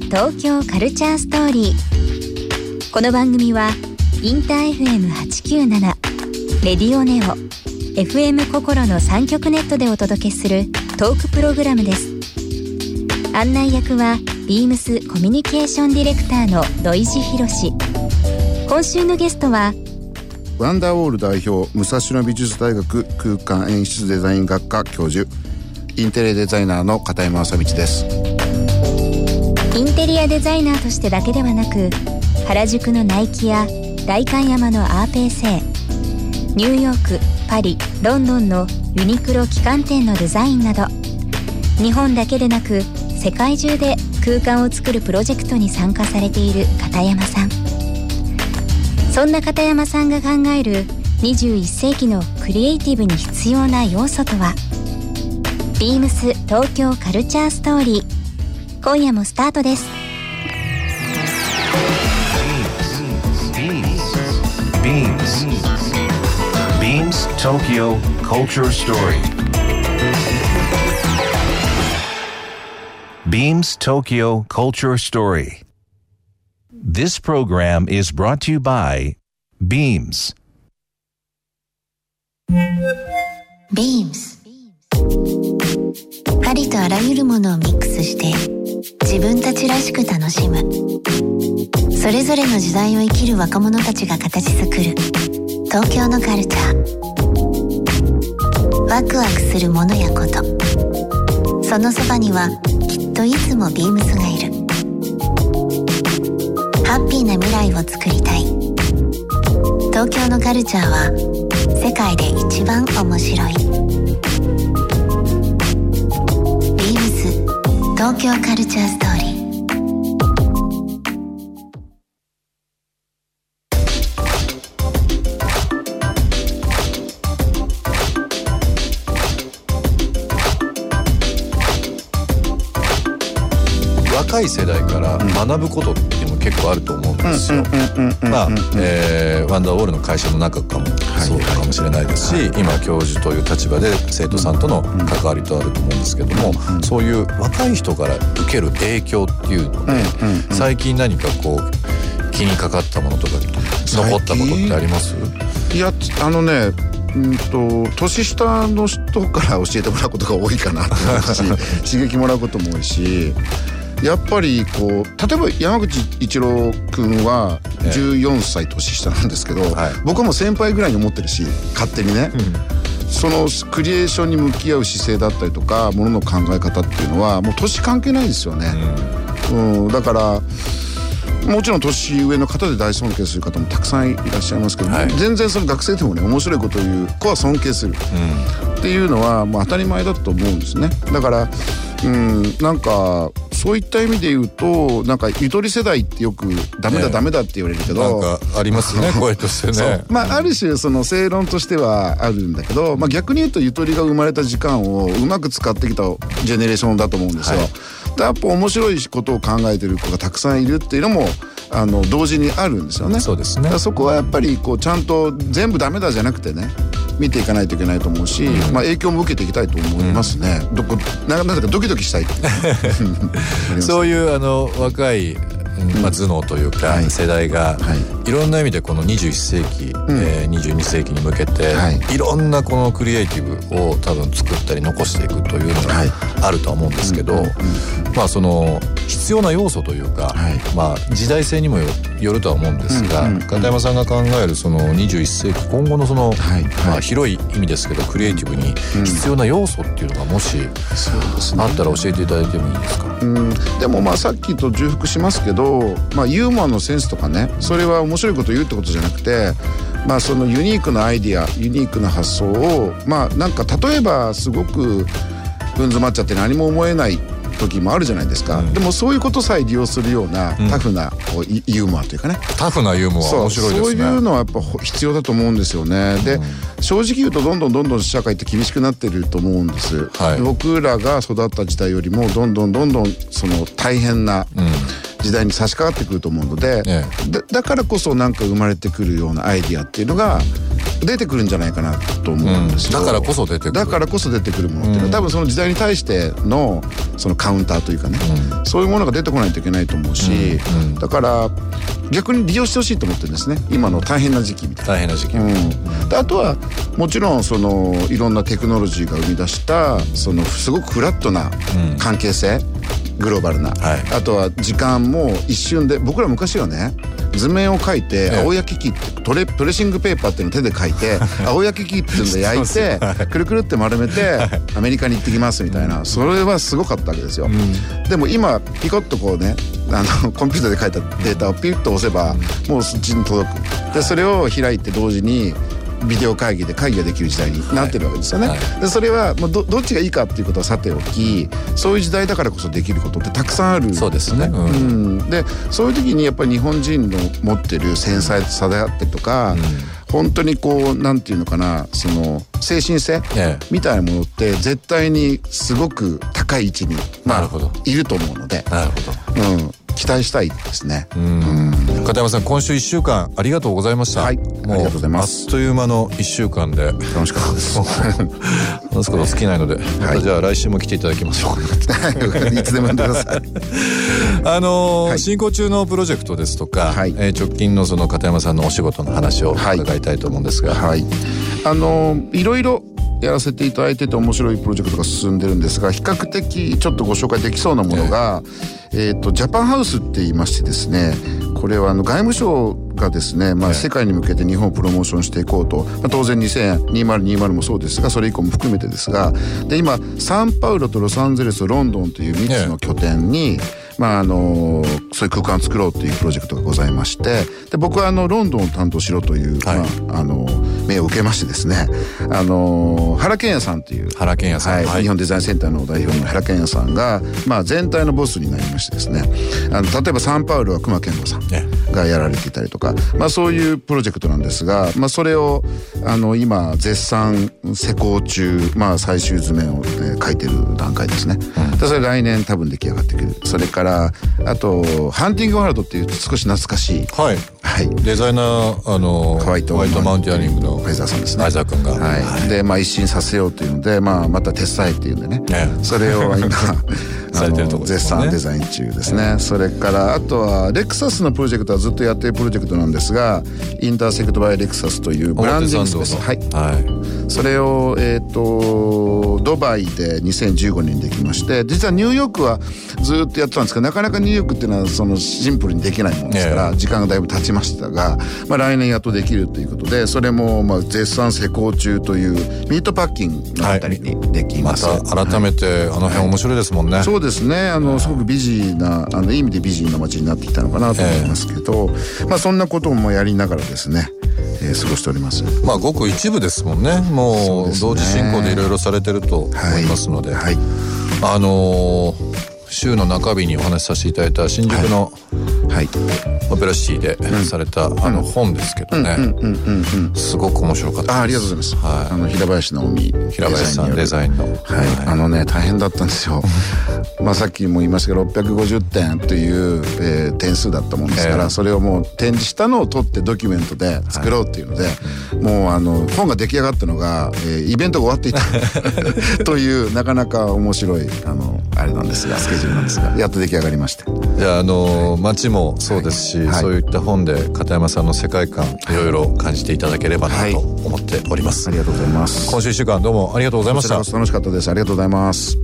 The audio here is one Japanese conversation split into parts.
東京カルチャーストーリー。この番組はインター FM897 レディオネオ FM 心の3極ネットでお届けするトークプログラムです。案内役はビームスコミュニケーションディレクターの土井博志今週のゲストはワンダーウォール代表武蔵野美術大学空間演出デザイン学科教授インテリデザイナーの片山正道です。インテリアデザイナーとしてだけではなく原宿のナイキや代官山のアーペーセイニューヨークパリロンドンのユニクロ旗艦店のデザインなど日本だけでなく世界中で空間を作るプロジェクトに参加されている片山さん。そんな片山さんが考える21世紀のクリエイティブに必要な要素とはビームス東京カルチャーストーリー。今夜もスタートです BeamsBeamsBeamsTokyo Culture Story Beams Tokyo Culture Story This program is brought to you by Beams Beams ありとあらゆるものをミックスして自分たちらしく楽しむ。それぞれの時代を生きる若者たちが形作る。東京のカルチャー。ワクワクするものやこと。そのそばにはきっといつもビームスがいる。ハッピーな未来をつくりたい。東京のカルチャーは世界で一番面白い。東京カルチャーストーリー。若い世代から学ぶことっていうのも結構あると思うんですよ。まあ、えーワンダーウォールの会社の中かもそうかもしれないですし、今教授という立場で生徒さんとの関わりとあると思うんですけども、そういう若い人から受ける影響っていうので、最近何かこう気にかかったものとか残ったことってあります？いやあのねうんと年下の人から教えてもらうことが多いかなと思うし 刺激もらうことも多いしやっぱりこう例えば山口一郎君は14歳年下なんですけど、はい。僕はもう先輩ぐらいに思ってるし勝手にね、そのクリエーションに向き合う姿勢だったりとかものの考え方っていうのはもう年関係ないですよね。うん、だからもちろん年上の方で大尊敬する方もたくさんいらっしゃいますけど、はい。全然その学生でもね面白いことを言う子は尊敬する。っていうのはもう当たり前だと思うんですね。だからうんなんかそういった意味で言うとなんかゆとり世代ってよくダメだねダメだって言われるけなんど、かありますね 声としてね。まあある種その正論としてはあるんだけど、まあ、逆に言うとゆとりが生まれた時間をうまく使ってきたジェネレーションだと思うんですよ。はいでやっぱ面白いことを考えてる子がたくさんいるっていうのもあの同時にあるんですよね。そうですねそこはやっぱりこうちゃんと全部ダメだじゃなくてね見ていかないといけないと思うし、まあ、影響も受けていきたいと思いますね。どこななんだかドキドキしたい そういうあの若い、うんまあ、頭脳というか、はい。世代が、、はい。ろんな意味でこの21世紀、えー22世紀に向けて、はい。い、ろんなこのクリエイティブを多分作ったり残していくというのがはい。あるとは思うんですけど、まあその必要な要素というか、はい。まあ時代性にもよよるとは思うんですが、片山さんが考えるその21世紀今後のその、まあ、広い意味ですけどクリエイティブに必要な要素っていうのがもしあったら教えていただいてもいいですか、うん。でもまあさっきと重複しますけど、まあ、ユーモアのセンスとかねそれは面白いことを言うってことじゃなくて、まあ、そのユニークなアイディアユニークな発想をまあなんか例えばすごくぶん詰まっちゃって何も思えない時もあるじゃないですか、でもそういうことさえ利用するようなタフなこうユユーモアというかね、タフなユーモアそう面白いですね。そういうのはやっぱほ必要だと思うんですよね。で、正直言うとどんどんどんどん社会って厳しくなってると思うんです。はい。で僕らが育った時代よりもどんどんどんどんその大変な時代に差し掛かってくると思うので、えだだからこそなんか生まれてくるようなアイディアっていうのが出てくるんじゃないかなと思うんですよ。うん。だからこそ出てくる。だからこそ出てくるものっていうのは、多分その時代に対してのそのカウンターというかね、そういうものが出てこないといけないと思うし、だから逆に利用してほしいと思ってるんですね。今の大変な時期みたいな。大変な時期、うん、であとはもちろんそのいろんなテクノロジーが生み出したそのすごくフラットな関係性、グローバルな、はい。あとは時間も一瞬で僕ら昔はね図面を描いてええ。青焼き器ってトレプレッシングペーパーっていうのを手で描いて 青焼き器っていうので焼いてくるくるって丸めてアメリカに行ってきますみたいな。それはすごかったわけですよ、でも今ピコッとこうねあのコンピューターで書いたデータをピュッと押せばもうそっちに届く。でそれを開いて同時にビデオ会議で会議ができる時代になってるわけですよね。はい。でそれはもうどどっちがいいかっていうことはさておきそういう時代だからこそできることってたくさんある。んそうですね、うん。うん、でそういう時にやっぱり日本人の持ってる繊細さであったりとか、本当にこうなんていうのかなその精神性ええ。みたいなものって絶対にすごく高い位置に、まあなるほど。いると思うので、なるほど。うん、期待したいですね。片山さん今週1週間ありがとうございました。はいもありがとうございます。あっという間の1週間で。楽しかったです。話すこと尽きないので、またじゃあ来週も来ていただきましょう。い。つでも呼んでください。あのーはい。進行中のプロジェクトですとか、はい。えー直近のその片山さんのお仕事の話をはい。伺いたいと思うんですが、はい、あのいろいろやらせていただいてて面白いプロジェクトが進んでるんですが比較的ちょっとご紹介できそうなものが、えー、とジャパンハウスって言いましてですねこれはあの外務省がですね、まあ、世界に向けて日本をプロモーションしていこうと、まあ、当然2020もそうですがそれ以降も含めてですがで今サンパウロとロサンゼルスとロンドンという3つの拠点に、まああのそういう空間を作ろうというプロジェクトがございましてで僕はあのロンドンを担当しろという、はい。まあ、あの命を受けましてですねあの原健也さんという原健也さん。はいはい。日本デザインセンターの代表の原健也さんが、まあ、全体のボスになりましてですねあの例えばサンパウロは熊健吾さんねがやられていたりとか、まあ、そういうプロジェクトなんですが、まあ、それをあの今絶賛施工中、まあ、最終図面を、えー書いてる段階ですね、でそれ来年多分出来上がってくる。それからあとハンティングワールドっていう少し懐かしい。はい。はい。デザイナーあのホワイトマウンティアニングのフェザーさんですね。相沢君が。はい、で、まあ、一新させようというので、まあ、また手伝えっていうんでね、ね。それを今 されてるところですね。賛デザイン中ですね、それからあとはレクサスのプロジェクトはずっとやってるプロジェクトなんですがインターセクトバイレクサスと。いうブランディングスペースはい。はい。それを、えー、とドバイで2015年にできまして実はニューヨークはずっとやってたんですけどなかなかニューヨークっていうのはそのシンプルにできないものですから、え時間がだいぶ経ちましたが、まあ、来年やっとできるということでそれもまあ絶賛施工中というミートパッキングのあたりにできまます。た改めてあの辺面白いですもんね、そうですね。あのすごくビジーなあのいい意味でビジーな街になってきたのかなと思いますけど、まあそんなこともやりながらですね、えー過ごしております。まあごく一部ですもんね。もそう同時進行でいろいろされてると思いますので、はい、あのー週の中日にお話しさせていただいた新宿のはい、オペラシティでされた、あの本ですけどね。すごく面白かったです。あありがとうございます。はい。あの平林直美平林さんデデザインの。はい、あのね大変だったんですよ。まあさっきも言いましたけど650点という、えー点数だったもんですから、ええ。それをもう展示したのを取ってドキュメントで作ろうっていうので、もうあの本が出来上がったのが、えーイベントが終わっていた。というなかなか面白いあのあれなんですがスケジュールなんですがやっと出来上がりまして。じゃああの街もそうですし、はいそういった本で片山さんの世界観いろいろ感じていただければなと思っております、ありがとうございます。今週1週間どうもありがとうございました楽しかったです。ありがとうございます。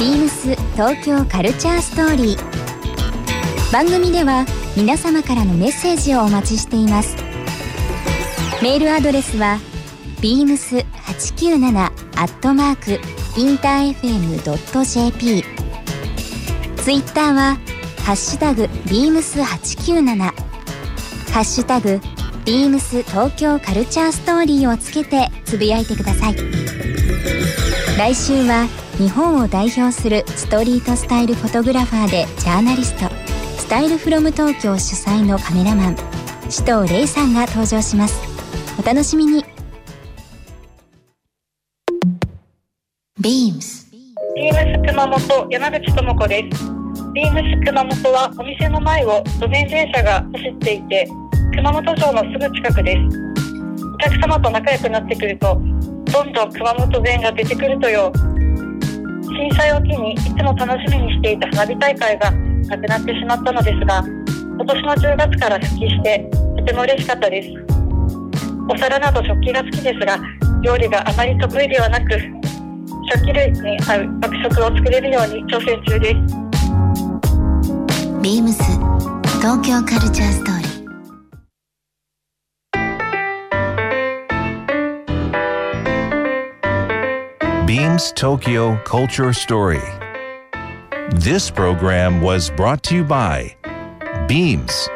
ビームス東京カルチャーストーリー番組では皆様からのメッセージをお待ちしていますメールアドレスは beams897 アットマークインター FM.jp ツイッターはハッシュタグ beams897 ハッシュタグ beams 東京カルチャーストーリーをつけてつぶやいてください。来週は日本を代表するストリートスタイルフォトグラファーでジャーナリストスタイルフロム東京主催のカメラマン首藤玲さんが登場します。お楽しみに。ビームス熊本山口智子です。ビームス熊本はお店の前を路面電車が走っていて、熊本城のすぐ近くです。お客様と仲良くなってくると、どんとん熊本弁が出てくるとよ震災を機にいつも楽しみにしていた花火大会がなくなってしまったのですが今年の10月から復帰してとても嬉しかったですお皿など食器が好きですが料理があまり得意ではなく食器類に合う爆食を作れるように挑戦中ですビームス東京カルチャーストーリー Beams Tokyo Culture Story. This program was brought to you by Beams